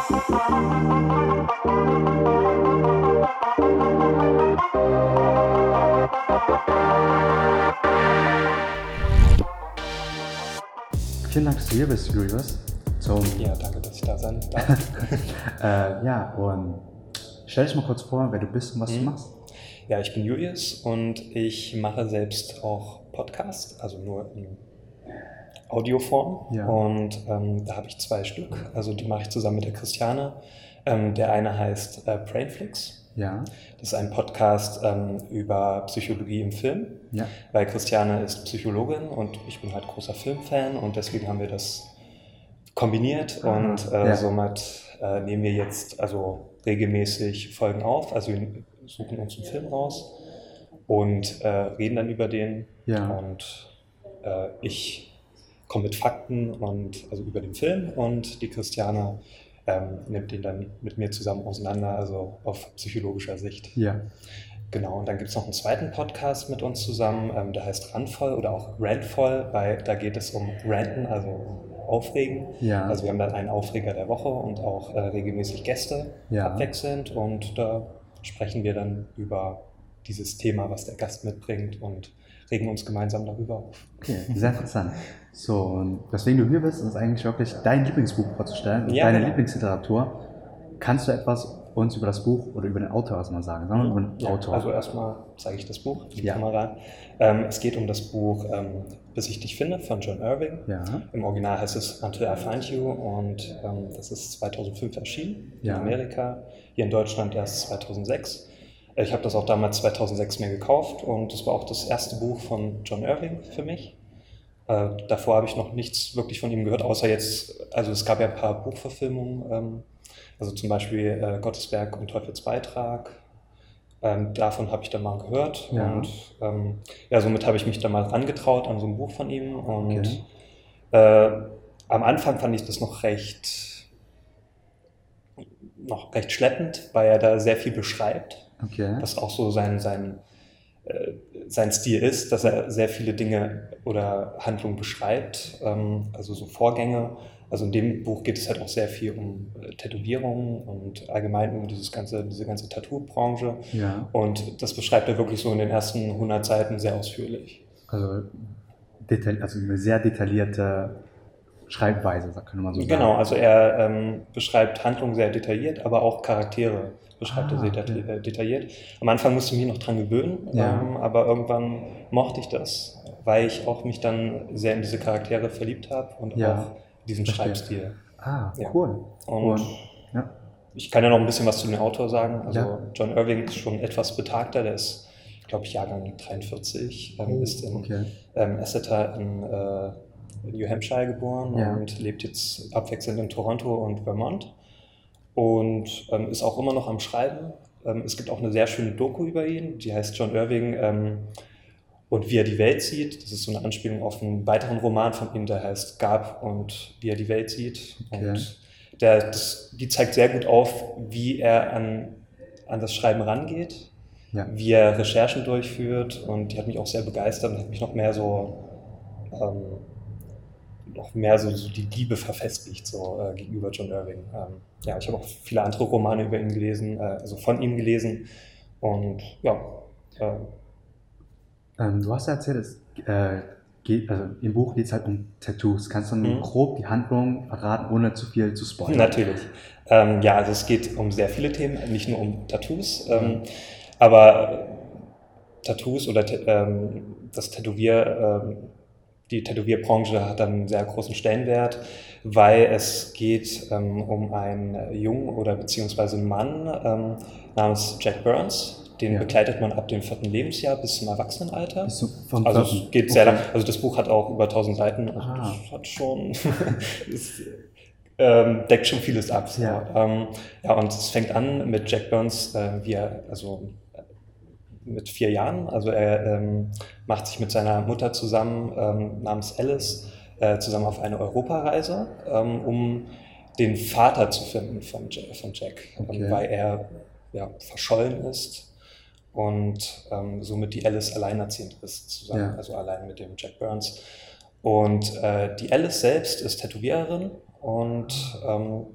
Vielen Dank, dass du hier bist, Julius. Zum ja, danke, dass ich da sein darf. äh, ja, und stell dich mal kurz vor, wer du bist und was mhm. du machst. Ja, ich bin Julius und ich mache selbst auch Podcast, also nur in Audioform. Ja. Und ähm, da habe ich zwei Stück. Also die mache ich zusammen mit der Christiane. Ähm, der eine heißt äh, Brainflix. Ja. Das ist ein Podcast ähm, über Psychologie im Film, ja. weil Christiane ist Psychologin und ich bin halt großer Filmfan und deswegen haben wir das kombiniert ah, und äh, ja. somit äh, nehmen wir jetzt also regelmäßig Folgen auf, also wir suchen uns einen Film raus und äh, reden dann über den ja. und äh, ich komme mit Fakten und also über den Film und die Christiane ähm, nimmt den dann mit mir zusammen auseinander, also auf psychologischer Sicht. Ja. Genau, und dann gibt es noch einen zweiten Podcast mit uns zusammen, ähm, der heißt Randvoll oder auch Randvoll, weil da geht es um Ranten, also um Aufregen. Ja. Also wir haben dann einen Aufreger der Woche und auch äh, regelmäßig Gäste ja. abwechselnd und da sprechen wir dann über dieses Thema, was der Gast mitbringt und regen uns gemeinsam darüber auf. Okay, sehr interessant. So, und weswegen du hier bist, ist eigentlich wirklich dein Lieblingsbuch vorzustellen, ja, deine genau. Lieblingsliteratur. Kannst du etwas uns über das Buch oder über den Autor erstmal sagen? Sagen wir über den ja, Autor. Also erstmal zeige ich das Buch, die ja. Kamera. Ähm, es geht um das Buch ähm, Bis ich dich finde von John Irving. Ja. Im Original heißt es Until I Find You und ähm, das ist 2005 erschienen in Amerika, hier in Deutschland erst 2006. Ich habe das auch damals 2006 mir gekauft und das war auch das erste Buch von John Irving für mich. Äh, davor habe ich noch nichts wirklich von ihm gehört, außer jetzt, also es gab ja ein paar Buchverfilmungen, ähm, also zum Beispiel äh, Gottesberg und Teufelsbeitrag. Ähm, davon habe ich dann mal gehört ja. und ähm, ja, somit habe ich mich dann mal angetraut an so ein Buch von ihm und okay. äh, am Anfang fand ich das noch recht noch recht schleppend, weil er da sehr viel beschreibt okay. was auch so sein, sein, äh, sein Stil ist, dass er sehr viele Dinge oder Handlungen beschreibt, ähm, also so Vorgänge. Also in dem Buch geht es halt auch sehr viel um äh, Tätowierungen und allgemein um dieses ganze, diese ganze Tattoo-Branche. Ja. Und das beschreibt er wirklich so in den ersten 100 Seiten sehr ausführlich. Also, also eine sehr detaillierte Schreibweise, könnte man so sagen. Genau, also er ähm, beschreibt Handlungen sehr detailliert, aber auch Charaktere beschreibt ah, er sehr okay. Äh, detailliert. Am Anfang musste ich mich noch dran gewöhnen, ja. ähm, aber irgendwann mochte ich das, weil ich auch mich dann sehr in diese Charaktere verliebt habe und ja. auch diesen Verstehe. Schreibstil. Ah, ja. cool. Und cool. Ja. ich kann ja noch ein bisschen was zu dem Autor sagen. Also John Irving ist schon etwas betagter, der ist, glaube ich, Jahrgang 43, ähm, oh, ist in okay. ähm, Exeter in äh, New Hampshire geboren und lebt jetzt abwechselnd in Toronto und Vermont und ähm, ist auch immer noch am Schreiben. Ähm, es gibt auch eine sehr schöne Doku über ihn, die heißt John Irving ähm, und wie er die Welt sieht. Das ist so eine Anspielung auf einen weiteren Roman von ihm, der heißt Gab und wie er die Welt sieht. Okay. Und der, das, die zeigt sehr gut auf, wie er an, an das Schreiben rangeht, ja. wie er Recherchen durchführt und die hat mich auch sehr begeistert und hat mich noch mehr so ähm, noch mehr so, so, die Liebe verfestigt so äh, gegenüber John Irving. Ähm, ja, ich habe auch viele andere Romane über ihn gelesen, äh, also von ihm gelesen und ja. Äh, ähm, du hast ja erzählt, es äh, geht, also im Buch geht es halt um Tattoos. Kannst du mhm. grob die Handlung verraten, ohne zu viel zu spoilern? Natürlich. Ähm, ja, also es geht um sehr viele Themen, nicht nur um Tattoos, mhm. aber Tattoos oder ähm, das Tätowier ähm, die Tätowierbranche hat einen sehr großen Stellenwert, weil es geht ähm, um einen Jungen oder beziehungsweise einen Mann ähm, namens Jack Burns. Den ja. begleitet man ab dem vierten Lebensjahr bis zum Erwachsenenalter. Bis zum, also es geht sehr okay. lang. Also das Buch hat auch über 1000 Seiten. Also ah. das hat schon ist, ähm, deckt schon vieles ab. Ja. Ähm, ja, und es fängt an mit Jack Burns, äh, wie er also mit vier Jahren. Also er ähm, macht sich mit seiner Mutter zusammen, ähm, namens Alice, äh, zusammen auf eine Europareise, ähm, um den Vater zu finden von, von Jack, ähm, okay. weil er ja, verschollen ist und ähm, somit die Alice alleinerziehend ist, zusammen, ja. also allein mit dem Jack Burns. Und äh, die Alice selbst ist Tätowiererin und ähm,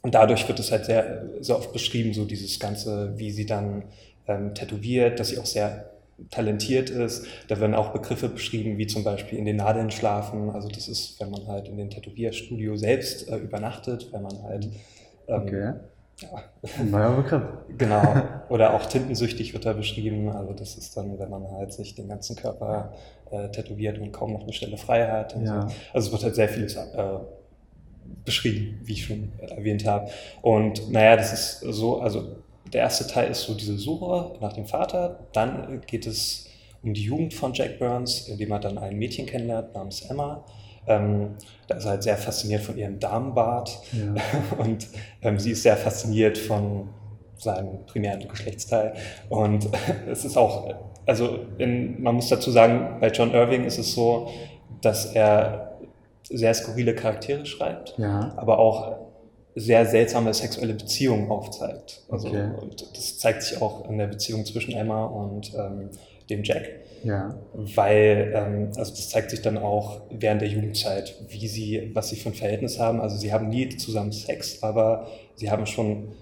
und dadurch wird es halt sehr, sehr oft beschrieben, so dieses Ganze, wie sie dann ähm, tätowiert, dass sie auch sehr talentiert ist. Da werden auch Begriffe beschrieben, wie zum Beispiel in den Nadeln schlafen. Also das ist, wenn man halt in den Tätowierstudio selbst äh, übernachtet, wenn man halt ähm, okay. Ja. Neuer Begriff. Genau. Oder auch tintensüchtig wird da beschrieben. Also das ist dann, wenn man halt sich den ganzen Körper äh, tätowiert und kaum noch eine Stelle frei hat. Ja. So. Also es wird halt sehr vieles äh, beschrieben, wie ich schon erwähnt habe. Und naja, das ist so, also der erste Teil ist so diese Suche nach dem Vater. Dann geht es um die Jugend von Jack Burns, indem er dann ein Mädchen kennenlernt namens Emma. Ähm, da ist er halt sehr fasziniert von ihrem Damenbart ja. und ähm, sie ist sehr fasziniert von seinem primären Geschlechtsteil. Und es ist auch, also in, man muss dazu sagen, bei John Irving ist es so, dass er sehr skurrile Charaktere schreibt, ja. aber auch sehr seltsame sexuelle Beziehungen aufzeigt. Also, okay. Das zeigt sich auch in der Beziehung zwischen Emma und ähm, dem Jack. Ja. Weil, ähm, also das zeigt sich dann auch während der Jugendzeit, wie sie, was sie für ein Verhältnis haben. Also sie haben nie zusammen Sex, aber sie haben schon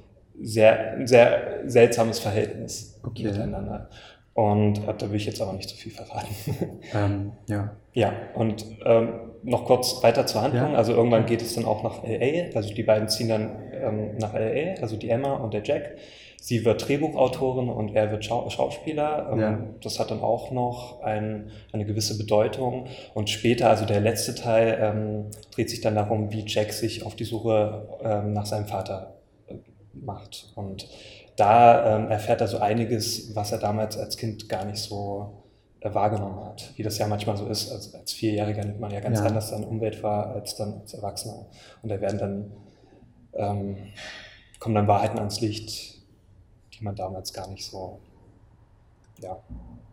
sehr, ein sehr seltsames Verhältnis okay. miteinander. Und äh, da will ich jetzt aber nicht zu viel verraten. Ähm, ja. Ja, und ähm, noch kurz weiter zur Handlung. Ja. Also irgendwann geht es dann auch nach LA. Also die beiden ziehen dann ähm, nach LA, also die Emma und der Jack. Sie wird Drehbuchautorin und er wird Schau Schauspieler. Ähm, ja. Das hat dann auch noch ein, eine gewisse Bedeutung. Und später, also der letzte Teil, ähm, dreht sich dann darum, wie Jack sich auf die Suche ähm, nach seinem Vater äh, macht. Und da ähm, erfährt er so einiges, was er damals als Kind gar nicht so äh, wahrgenommen hat. Wie das ja manchmal so ist. Also als Vierjähriger nimmt man ja ganz ja. anders seine Umwelt wahr als dann als Erwachsener. Und da werden dann, ähm, kommen dann Wahrheiten ans Licht, die man damals gar nicht so ja,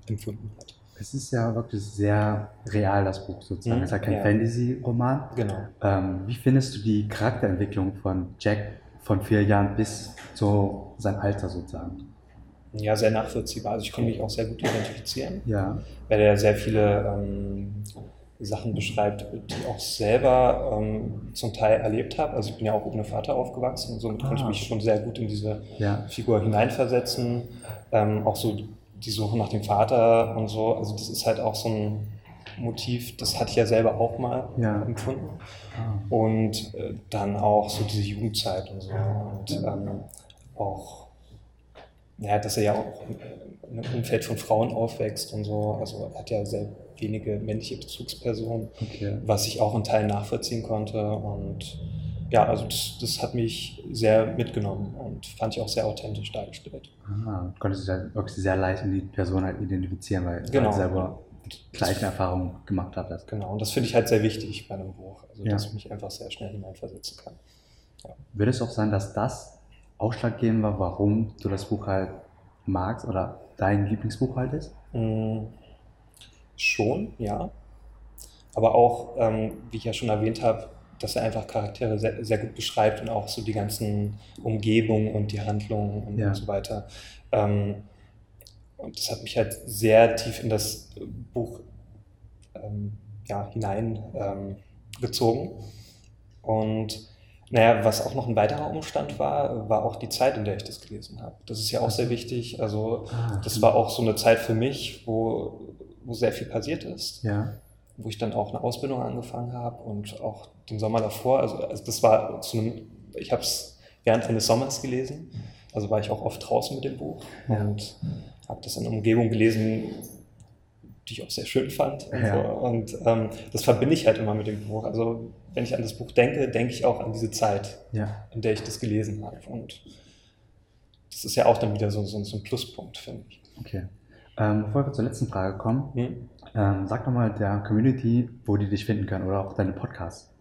empfunden hat. Es ist ja wirklich sehr real, das Buch sozusagen. Mhm, es ist ja kein ja. Fantasy-Roman. Genau. Ähm, wie findest du die Charakterentwicklung von Jack von vier Jahren bis zu seinem Alter sozusagen? Ja, sehr nachvollziehbar. Also ich konnte mich auch sehr gut identifizieren, ja. weil er sehr viele ähm, Sachen beschreibt, die ich auch selber ähm, zum Teil erlebt habe. Also ich bin ja auch ohne Vater aufgewachsen und somit ah. konnte ich mich schon sehr gut in diese ja. Figur hineinversetzen. Ähm, auch so die Suche nach dem Vater und so. Also das ist halt auch so ein Motiv, das hatte ich ja selber auch mal ja. empfunden. Ah. Und äh, dann auch so diese Jugendzeit und so. Und ähm, auch ja, dass er ja auch in einem Umfeld von Frauen aufwächst und so. Also er hat ja sehr wenige männliche Bezugspersonen, okay. was ich auch in Teilen nachvollziehen konnte. Und ja, also das, das, hat mich sehr mitgenommen und fand ich auch sehr authentisch dargestellt. Ah, du konntest dich halt wirklich sehr leicht in die Person halt identifizieren, weil genau. du halt selber gleichen Erfahrungen gemacht hattest. Genau, und das finde ich halt sehr wichtig bei einem Buch, also ja. dass ich mich einfach sehr schnell hineinversetzen kann. Ja. Würde es auch sein, dass das ausschlaggebend war, warum du das Buch halt magst oder dein Lieblingsbuch halt ist? Mm, schon, ja. Aber auch, ähm, wie ich ja schon erwähnt habe, dass er einfach Charaktere sehr, sehr, gut beschreibt und auch so die ganzen Umgebungen und die Handlungen und, ja. und so weiter. Ähm, und das hat mich halt sehr tief in das Buch ähm, ja, hineingezogen. Ähm, und naja, was auch noch ein weiterer Umstand war, war auch die Zeit, in der ich das gelesen habe. Das ist ja auch sehr wichtig. Also ah, das war auch so eine Zeit für mich, wo, wo sehr viel passiert ist. Ja. Wo ich dann auch eine Ausbildung angefangen habe und auch den Sommer davor. Also, also das war zu einem, ich habe es während eines Sommers gelesen. Also war ich auch oft draußen mit dem Buch ja. und habe das in einer Umgebung gelesen, die ich auch sehr schön fand. Und, ja. so. und ähm, das verbinde ich halt immer mit dem Buch. Also wenn ich an das Buch denke, denke ich auch an diese Zeit, ja. in der ich das gelesen habe. Und das ist ja auch dann wieder so, so, so ein Pluspunkt, finde ich. Okay. Ähm, bevor wir zur letzten Frage kommen, hm? ähm, sag doch mal der Community, wo die dich finden können oder auch deine Podcasts.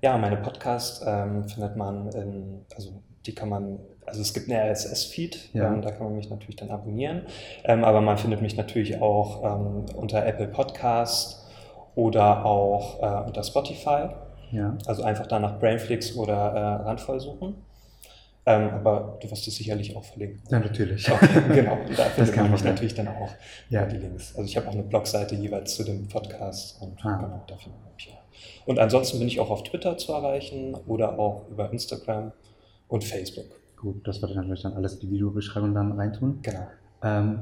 Ja, meine Podcasts ähm, findet man in, also die kann man, also es gibt einen RSS-Feed, ja. ähm, da kann man mich natürlich dann abonnieren, ähm, aber man findet mich natürlich auch ähm, unter Apple Podcast oder auch äh, unter Spotify. Ja. Also einfach da nach Brainflix oder äh, Randvoll suchen. Ähm, aber du wirst es sicherlich auch verlinken. Ja, natürlich. Okay, genau, da findet man mich natürlich dann auch ja. die Links. Also ich habe auch eine Blogseite jeweils zu dem Podcast und ah. genau, da findet man mich auch. Und ansonsten bin ich auch auf Twitter zu erreichen oder auch über Instagram und Facebook. Gut, das wird natürlich dann alles in die Videobeschreibung dann reintun. Genau. Ähm,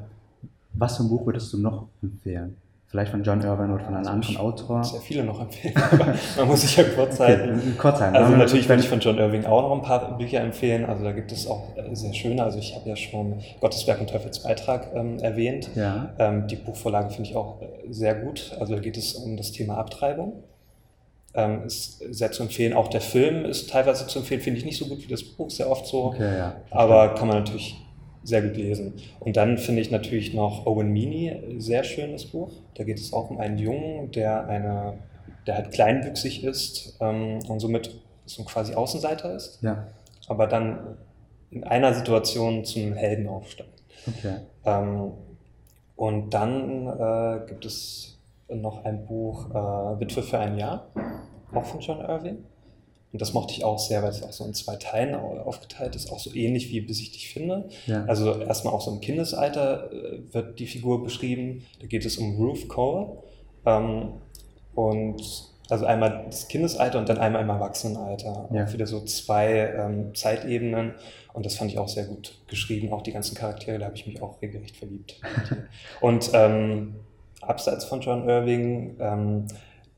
was für ein Buch würdest du noch empfehlen? Vielleicht von John Irwin oder von einem also anderen Autor? Sehr viele noch empfehlen, aber man muss sich ja kurz halten. Okay, kurz halten. Also natürlich würde ich von John Irving auch noch ein paar Bücher empfehlen. Also da gibt es auch äh, sehr schöne. Also ich habe ja schon Gotteswerk und Teufelsbeitrag ähm, erwähnt. Ja. Ähm, die Buchvorlage finde ich auch äh, sehr gut. Also da geht es um das Thema Abtreibung. Ähm, ist sehr zu empfehlen. Auch der Film ist teilweise zu empfehlen. Finde ich nicht so gut wie das Buch, sehr oft so. Okay, ja. Aber kann man natürlich sehr gut lesen. Und dann finde ich natürlich noch Owen Meany, sehr schönes Buch. Da geht es auch um einen Jungen, der eine, der halt kleinwüchsig ist ähm, und somit so quasi Außenseiter ist. Ja. Aber dann in einer Situation zum Helden aufsteigt. Okay. Ähm, und dann äh, gibt es noch ein Buch äh, Witwe für ein Jahr, auch von John Irving. Und das mochte ich auch sehr, weil es auch so in zwei Teilen aufgeteilt ist, auch so ähnlich wie Bis ich dich finde. Ja. Also erstmal auch so im Kindesalter äh, wird die Figur beschrieben. Da geht es um Ruth Cole. Ähm, und also einmal das Kindesalter und dann einmal im Erwachsenenalter. Ja. Auch wieder so zwei ähm, Zeitebenen. Und das fand ich auch sehr gut geschrieben. Auch die ganzen Charaktere, da habe ich mich auch regelrecht verliebt. und ähm, abseits von John Irving, ähm,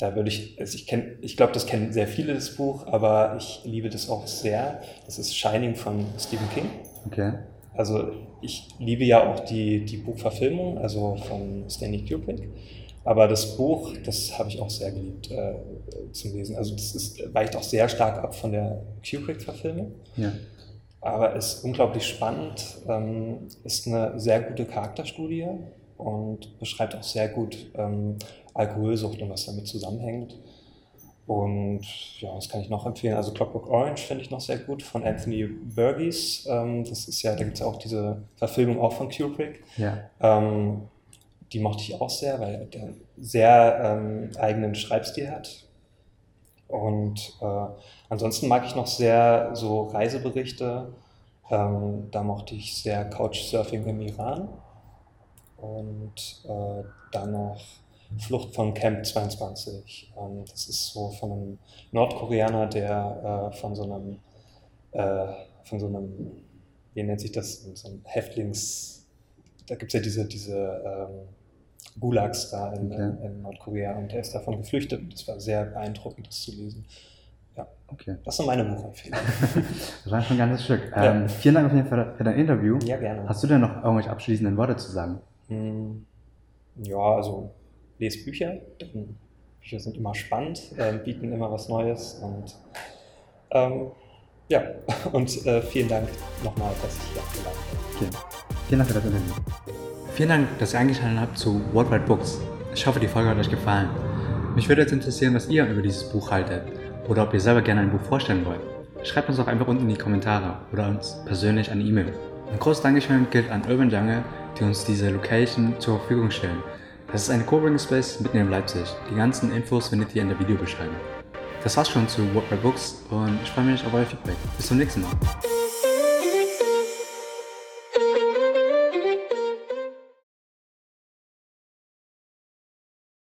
da würde ich, also ich kenne, ich glaube, das kennen sehr viele das Buch, aber ich liebe das auch sehr. Das ist Shining von Stephen King. Okay. Also ich liebe ja auch die, die Buchverfilmung, also von Stanley Kubrick. Aber das Buch, das habe ich auch sehr geliebt äh, zum Lesen. Also das ist, weicht auch sehr stark ab von der Kubrick-Verfilmung. Ja. Aber ist unglaublich spannend, ähm, ist eine sehr gute Charakterstudie und beschreibt auch sehr gut ähm, Alkoholsucht und was damit zusammenhängt. Und ja, was kann ich noch empfehlen? Also Clockwork Orange finde ich noch sehr gut von Anthony Burgess. Ähm, das ist ja, da gibt es ja auch diese Verfilmung auch von Kubrick. Ja. Ähm, die mochte ich auch sehr, weil der sehr ähm, eigenen Schreibstil hat. Und äh, ansonsten mag ich noch sehr so Reiseberichte. Ähm, da mochte ich sehr Couchsurfing im Iran. Und äh, dann noch Flucht von Camp 22. Ähm, das ist so von einem Nordkoreaner, der äh, von so einem, äh, von so einem, wie nennt sich das, so einem Häftlings, da gibt es ja diese, diese ähm, Gulags da in, okay. in, in, Nordkorea und der ist davon geflüchtet und es war sehr beeindruckend, das zu lesen. Ja, okay. Das sind meine Buchempfehlungen. das war schon ein ganzes Stück. Ähm, ja. Vielen Dank auf jeden Fall für dein Interview. Ja, gerne. Hast du denn noch irgendwelche abschließenden Worte zu sagen? Hm, ja, also lese Bücher. Bücher sind immer spannend, äh, bieten immer was Neues und ähm, ja, und äh, vielen Dank nochmal, dass ich hier eingeladen bin. Okay. Vielen Dank für das Interview. Vielen Dank, dass ihr eingeschaltet habt zu Worldwide Books. Ich hoffe, die Folge hat euch gefallen. Mich würde jetzt interessieren, was ihr über dieses Buch haltet oder ob ihr selber gerne ein Buch vorstellen wollt. Schreibt uns doch einfach unten in die Kommentare oder uns persönlich eine E-Mail. Ein großes Dankeschön gilt an Urban Jungle, die uns diese Location zur Verfügung stellen. Das ist eine Coworking Space mitten in Leipzig. Die ganzen Infos findet ihr in der Videobeschreibung. Das war's schon zu What Books und ich freue mich auf euer Feedback. Bis zum nächsten Mal.